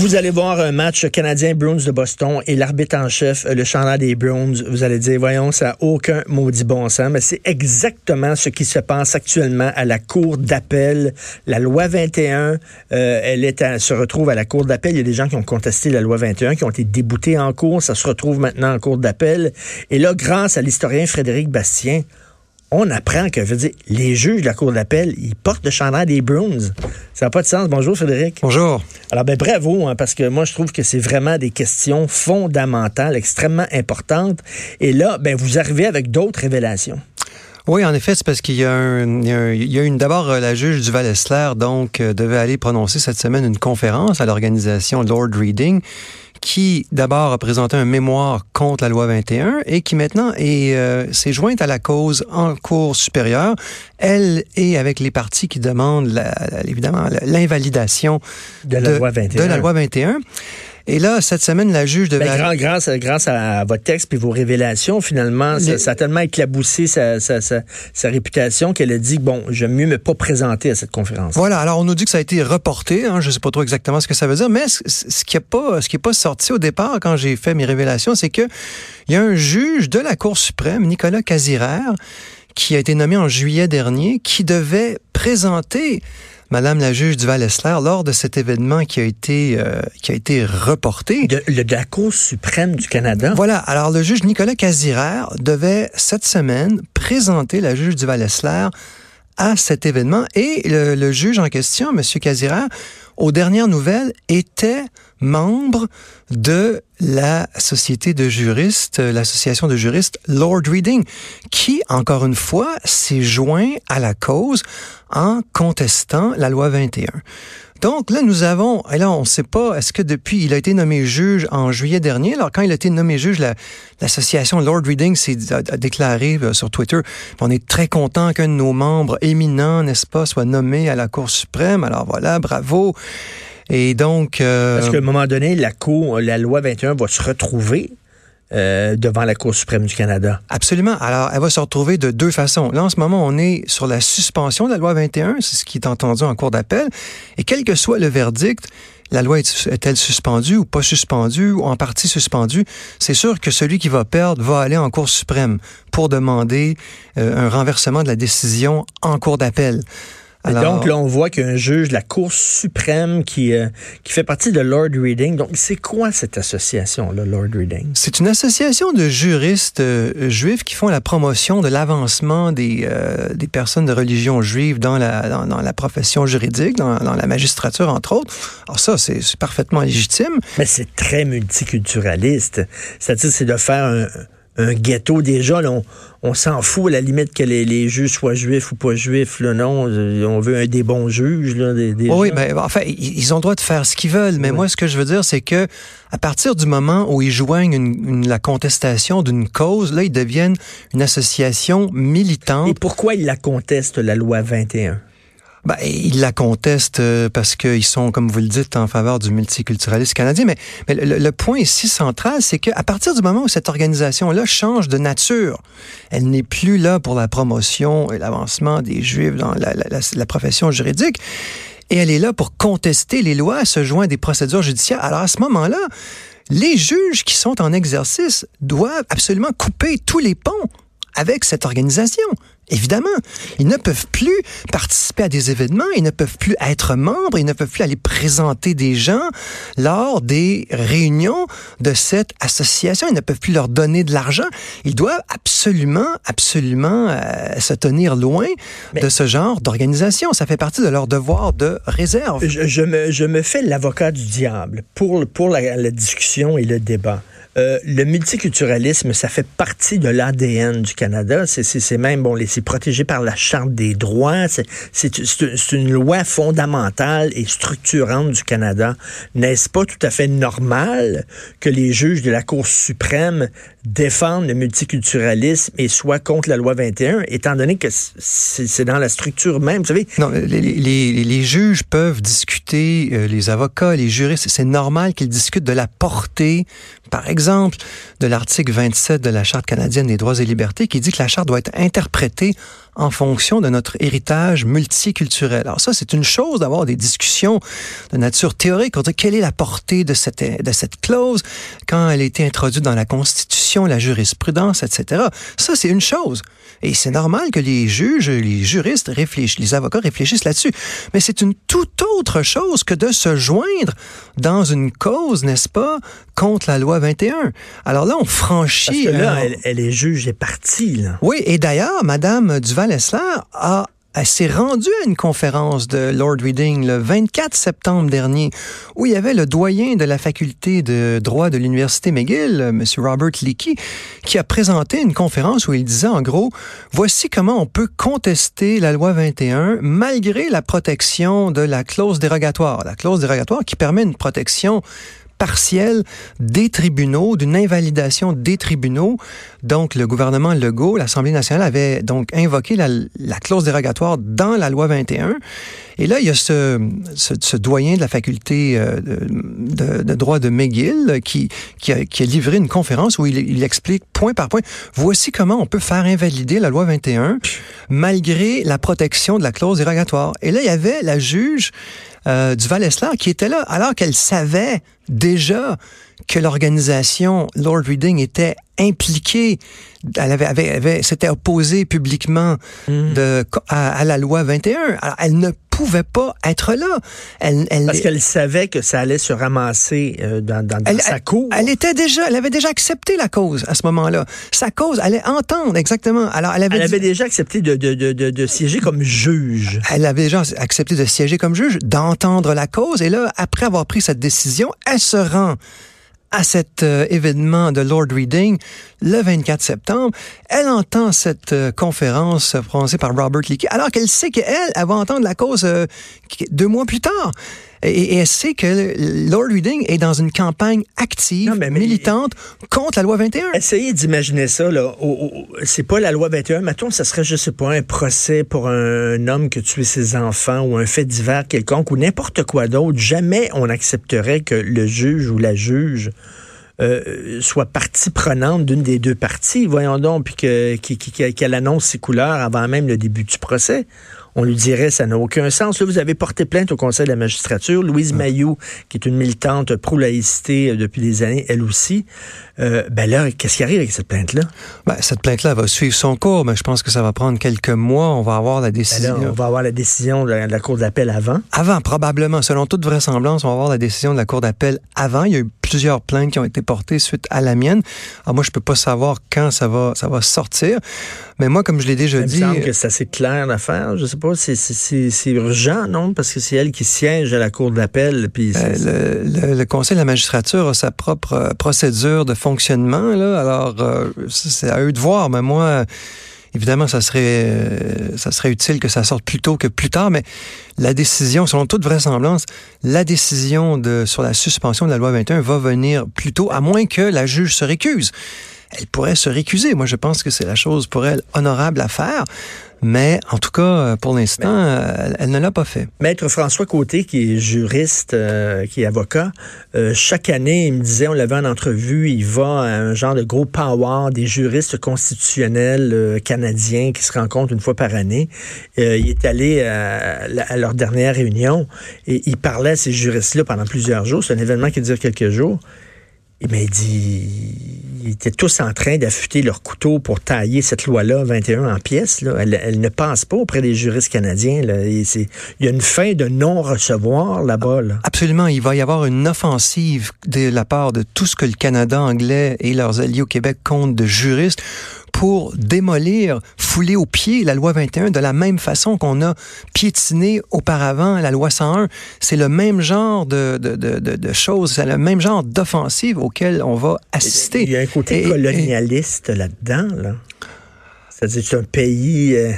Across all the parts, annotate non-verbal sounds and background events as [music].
Vous allez voir un match canadien Bruins de Boston et l'arbitre en chef, le chanteur des Bruins, vous allez dire, voyons, ça n'a aucun maudit bon sens, mais c'est exactement ce qui se passe actuellement à la Cour d'appel. La loi 21, euh, elle se retrouve à la Cour d'appel. Il y a des gens qui ont contesté la loi 21, qui ont été déboutés en cours. Ça se retrouve maintenant en Cour d'appel. Et là, grâce à l'historien Frédéric Bastien, on apprend que, je veux dire, les juges de la Cour d'appel, ils portent le chandail des Bruins. Ça n'a pas de sens. Bonjour, Frédéric. Bonjour. Alors, ben, bravo, hein, parce que moi, je trouve que c'est vraiment des questions fondamentales, extrêmement importantes. Et là, ben, vous arrivez avec d'autres révélations. Oui, en effet, c'est parce qu'il y a, il y a une d'abord euh, la juge du Val-Esler donc euh, devait aller prononcer cette semaine une conférence à l'organisation Lord Reading qui d'abord a présenté un mémoire contre la loi 21 et qui maintenant est euh, s'est jointe à la cause en cours supérieure. Elle est avec les partis qui demandent évidemment l'invalidation de, la loi 21. De la loi 21. Et là, cette semaine, la juge devait... Ben, grâce, grâce à votre texte et vos révélations, finalement, ça, a tellement éclaboussé sa, sa, sa, sa réputation qu'elle a dit, bon, j'aime mieux me pas présenter à cette conférence. Voilà, alors on nous dit que ça a été reporté, hein, je sais pas trop exactement ce que ça veut dire, mais ce, qui n'est pas, ce qui est pas sorti au départ quand j'ai fait mes révélations, c'est que il y a un juge de la Cour suprême, Nicolas Casirère, qui a été nommé en juillet dernier, qui devait présenter Madame la juge du Val-Esler lors de cet événement qui a été euh, qui a été reporté. De, la Cour suprême du Canada. Voilà. Alors le juge Nicolas Casirère devait cette semaine présenter la juge du Val-Esler à cet événement et le, juge en question, M. Casirère, aux dernières nouvelles, était membre de la société de juristes, l'association de juristes Lord Reading, qui, encore une fois, s'est joint à la cause en contestant la loi 21. Donc là, nous avons, et là, on ne sait pas, est-ce que depuis, il a été nommé juge en juillet dernier, alors quand il a été nommé juge, l'association Lord Reading s'est déclaré euh, sur Twitter, on est très content qu'un de nos membres éminents, n'est-ce pas, soit nommé à la Cour suprême, alors voilà, bravo. Et donc... Euh, Parce qu'à un moment donné, la Cour, la loi 21 va se retrouver euh, devant la Cour suprême du Canada. Absolument. Alors, elle va se retrouver de deux façons. Là, en ce moment, on est sur la suspension de la loi 21, c'est ce qui est entendu en cour d'appel. Et quel que soit le verdict, la loi est-elle suspendue ou pas suspendue ou en partie suspendue, c'est sûr que celui qui va perdre va aller en Cour suprême pour demander euh, un renversement de la décision en cour d'appel donc, là, on voit qu'il y a un juge de la Cour suprême qui, euh, qui fait partie de Lord Reading. Donc, c'est quoi cette association, là, Lord Reading? C'est une association de juristes euh, juifs qui font la promotion de l'avancement des, euh, des personnes de religion juive dans la, dans, la profession juridique, dans, dans, la magistrature, entre autres. Alors ça, c'est parfaitement légitime. Mais c'est très multiculturaliste. C'est-à-dire, c'est de faire un un ghetto déjà. on, s'en fout à la limite que les, juges soient juifs ou pas juifs. Là, non, on veut un des bons juges. Là, des, oui, mais enfin, ils ont le droit de faire ce qu'ils veulent. Mais moi, ce que je veux dire, c'est que à partir du moment où ils joignent la contestation d'une cause, là, ils deviennent une association militante. Et pourquoi ils la contestent, la loi 21? Ben, ils la contestent euh, parce qu'ils sont, comme vous le dites, en faveur du multiculturalisme canadien. Mais, le, point ici central, c'est qu'à partir du moment où cette organisation-là change de nature, elle n'est plus là pour la promotion et l'avancement des Juifs dans la, profession juridique. Et elle est là pour contester les lois, se joindre des procédures judiciaires. Alors à ce moment-là, les juges qui sont en exercice doivent absolument couper tous les ponts avec cette organisation. Évidemment, ils ne peuvent plus participer à des événements, ils ne peuvent plus être membres, ils ne peuvent plus aller présenter des gens lors des réunions de cette association, ils ne peuvent plus leur donner de l'argent. Ils doivent absolument, absolument euh, se tenir loin de ce genre d'organisation. Ça fait partie de leur devoir de réserve. Je, me, je me, fais l'avocat du diable pour, pour la, la discussion et le débat. Euh, le multiculturalisme, ça fait partie de l'ADN du Canada. C'est même, bon, c'est protégé par la Charte des droits. C'est une loi fondamentale et structurante du Canada. N'est-ce pas tout à fait normal que les juges de la Cour suprême défendent le multiculturalisme et soient contre la loi 21, étant donné que c'est dans la structure même, vous savez? Non, les, juges peuvent discuter, euh, les avocats, les juristes, c'est normal qu'ils discutent de la portée, par exemple, de l'article 27 de la Charte canadienne des droits et libertés qui dit que la Charte doit être interprétée en fonction de notre héritage multiculturel. Alors ça, c'est une chose d'avoir des discussions de nature théorique. On dit quelle est la portée de cette, de cette clause quand elle a été introduite dans la Constitution, la jurisprudence, etc. Ça, c'est une chose. Et c'est normal que les juges, les juristes réfléchissent, les avocats réfléchissent là-dessus. Mais c'est une toute autre chose que de se joindre dans une cause, n'est-ce pas, contre la loi 21. Alors là, on franchit... Parce que là, elle, elle, est juge et partie, là. Oui, et d'ailleurs, Madame Duval-Essler a elle s'est à une conférence de Lord Reading le 24 septembre dernier, où il y avait le doyen de la faculté de droit de l'Université McGill, M. Robert Leakey, qui a présenté une conférence où il disait en gros, voici comment on peut contester la loi 21 malgré la protection de la clause dérogatoire. La clause dérogatoire qui permet une protection partielle des tribunaux, d'une invalidation des tribunaux. Donc, le gouvernement Legault, l'Assemblée nationale avait donc invoqué la, la, clause dérogatoire dans la loi 21. Et là, il y a ce, ce, ce doyen de la faculté euh, de, de, droit de McGill qui, qui, a, qui, a, livré une conférence où il, explique point par point, voici comment on peut faire invalider la loi 21 malgré la protection de la clause dérogatoire. Et là, il y avait la juge euh, du val qui était là, alors qu'elle savait déjà que l'organisation Lord Reading était impliquée, elle avait, avait, avait s'était opposée publiquement mmh. de, à, à, la loi 21. Alors, elle ne pouvait pas être là. Elle, elle, Parce qu'elle savait que ça allait se ramasser euh, dans, dans, dans elle, sa cour. Elle, était déjà, elle avait déjà accepté la cause à ce moment-là. Sa cause, elle allait entendre exactement. Alors, elle avait, elle avait déjà accepté de, de, de, de, siéger comme juge. Elle avait déjà accepté de siéger comme juge, d'entendre la cause. Et là, après avoir pris cette décision, elle se rend à cet euh, événement de Lord Reading le 24 septembre. Elle entend cette euh, conférence prononcée par Robert Leakey, alors qu'elle sait qu'elle, elle va entendre la cause euh, deux mois plus tard. Et, et, elle sait que Lord Reading est dans une campagne active, non, mais, mais, militante contre la loi 21. Essayez d'imaginer ça. Là. c'est pas la loi 21. Mettons, ça serait, je sais pas, un procès pour un homme qui a tué ses enfants ou un fait divers quelconque ou n'importe quoi d'autre. Jamais on accepterait que le juge ou la juge euh, soit partie prenante d'une des deux parties, voyons donc, puis qu'elle qu qu annonce ses couleurs avant même le début du procès on lui dirait ça n'a aucun sens. Là, vous avez porté plainte au Conseil de la magistrature. Louise Mayou, qui est une militante pro-laïcité euh, depuis des années, elle aussi. Euh, ben là, qu'est-ce qui arrive avec cette plainte-là? Ben, cette plainte-là va suivre son cours, mais je pense que ça va prendre quelques mois. On va avoir la décision. Ben là, on va avoir la décision de la, de la Cour d'appel avant. Avant, probablement. Selon toute vraisemblance, on va avoir la décision de la Cour d'appel avant. Il y a eu plusieurs plaintes qui ont été portées suite à la mienne. Alors moi, je peux pas savoir quand ça va, ça va sortir. Mais moi, comme je l'ai déjà dit... Il me semble que c'est assez clair l'affaire. Je sais pas, c'est urgent, non? Parce que c'est elle qui siège à la Cour d'appel. Puis euh, le, le, le, Conseil de la magistrature a sa propre euh, procédure de fonctionnement. Là. Alors, euh, c'est à eux de voir. Mais moi... Évidemment, ça serait, euh, ça serait utile que ça sorte plus tôt que plus tard, mais la décision, selon toute vraisemblance, la décision de, sur la suspension de la loi 21 va venir plus tôt, à moins que la juge se récuse. Elle pourrait se récuser. Moi, je pense que c'est la chose pour elle honorable à faire. Mais en tout cas, pour l'instant, elle, elle, ne l'a pas fait. Maître François Côté, qui est juriste, euh, qui est avocat, euh, chaque année, il me disait, on l'avait en entrevue, il va à un genre de gros power des juristes constitutionnels euh, canadiens qui se rencontrent une fois par année. il est allé à, à, leur dernière réunion et il parlait à ces juristes-là pendant plusieurs jours. C'est un événement qui dure quelques jours. Il m'a dit, ils étaient tous en train d'affûter leur couteau pour tailler cette loi-là 21 en pièces. Elle, ne passe pas auprès des juristes canadiens. Il y a une fin de non-recevoir là-bas. Là. Absolument. Il va y avoir une offensive de la part de tout ce que le Canada anglais et leurs alliés au Québec comptent de juristes pour démolir, fouler au pied la loi 21 de la même façon qu'on a piétiné auparavant la loi 101. C'est le même genre de, de, de, de choses, c'est le même genre d'offensive auquel on va assister. Il y a un côté et, colonialiste là-dedans, là. C'est-à-dire c'est un pays, euh,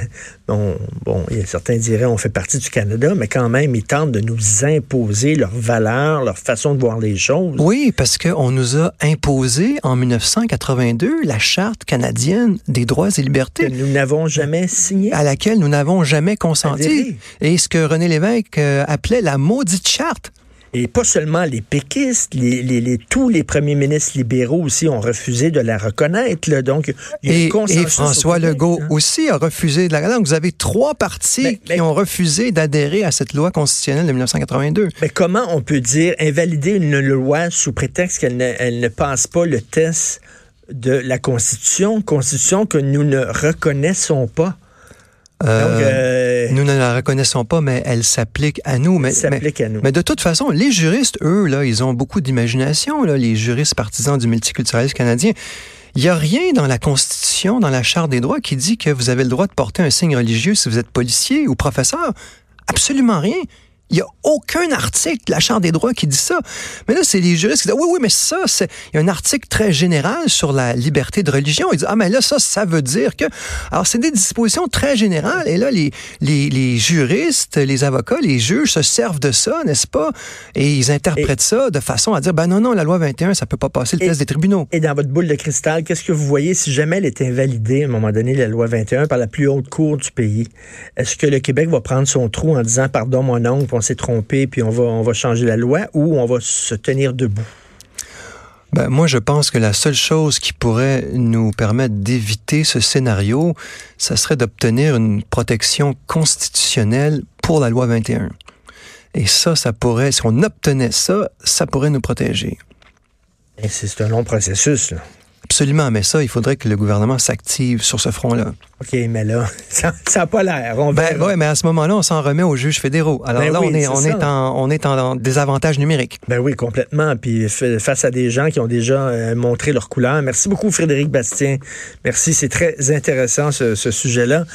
bon, bon, certains diraient on fait partie du Canada, mais quand même, ils tentent de nous imposer leurs valeurs, leur façon de voir les choses. Oui, parce qu'on nous a imposé en 1982 la Charte canadienne des droits et libertés. Que nous n'avons jamais signé. À laquelle nous n'avons jamais consenti. Et ce que René Lévesque euh, appelait la maudite charte. Et pas seulement les péquistes, les, les, tous les premiers ministres libéraux aussi ont refusé de la reconnaître. Là. Donc, il y a et, et François Legault hein. aussi a refusé de la Donc, vous avez trois partis qui ont refusé d'adhérer à cette loi constitutionnelle de 1982. Mais comment on peut dire invalider une loi sous prétexte qu'elle ne, elle ne passe pas le test de la Constitution, Constitution que nous ne reconnaissons pas? Euh, euh, nous ne la reconnaissons pas, mais elle s'applique à nous. Mais, s'applique à nous. Mais de toute façon, les juristes, eux, là, ils ont beaucoup d'imagination, là, les juristes partisans du multiculturalisme canadien. Il n'y a rien dans la Constitution, dans la Charte des droits, qui dit que vous avez le droit de porter un signe religieux si vous êtes policier ou professeur. Absolument rien. Il n'y a aucun article de la Charte des droits qui dit ça. Mais là, c'est les juristes qui disent, oui, oui, mais ça, c'est, il y a un article très général sur la liberté de religion. Ils disent, ah, mais là, ça, ça veut dire que, alors, c'est des dispositions très générales. Et là, les, les, les juristes, les avocats, les juges se servent de ça, n'est-ce pas? Et ils interprètent ça de façon à dire, ben non, non, la loi 21, ça peut pas passer le test des tribunaux. Et dans votre boule de cristal, qu'est-ce que vous voyez si jamais elle est invalidée, à un moment donné, la loi 21, par la plus haute cour du pays? Est-ce que le Québec va prendre son trou en disant, pardon, mon oncle, s'est trompé, puis on va, on va changer la loi, ou on va se tenir debout? Ben, moi, je pense que la seule chose qui pourrait nous permettre d'éviter ce scénario, ça serait d'obtenir une protection constitutionnelle pour la loi 21. Et ça, ça pourrait, si on obtenait ça, ça pourrait nous protéger. C'est un long processus. Là. Absolument, mais ça, il faudrait que le gouvernement s'active sur ce front-là. OK, mais là, [laughs] ça n'a pas l'air. Ben, oui, mais à ce moment-là, on s'en remet aux juges fédéraux. Alors ben là, on, est, on, est en, on est en désavantage numérique. Ben oui, complètement. Puis face à des gens qui ont déjà euh, montré leur couleur. Merci beaucoup, Frédéric Bastien. Merci, c'est très intéressant, ce, ce sujet-là.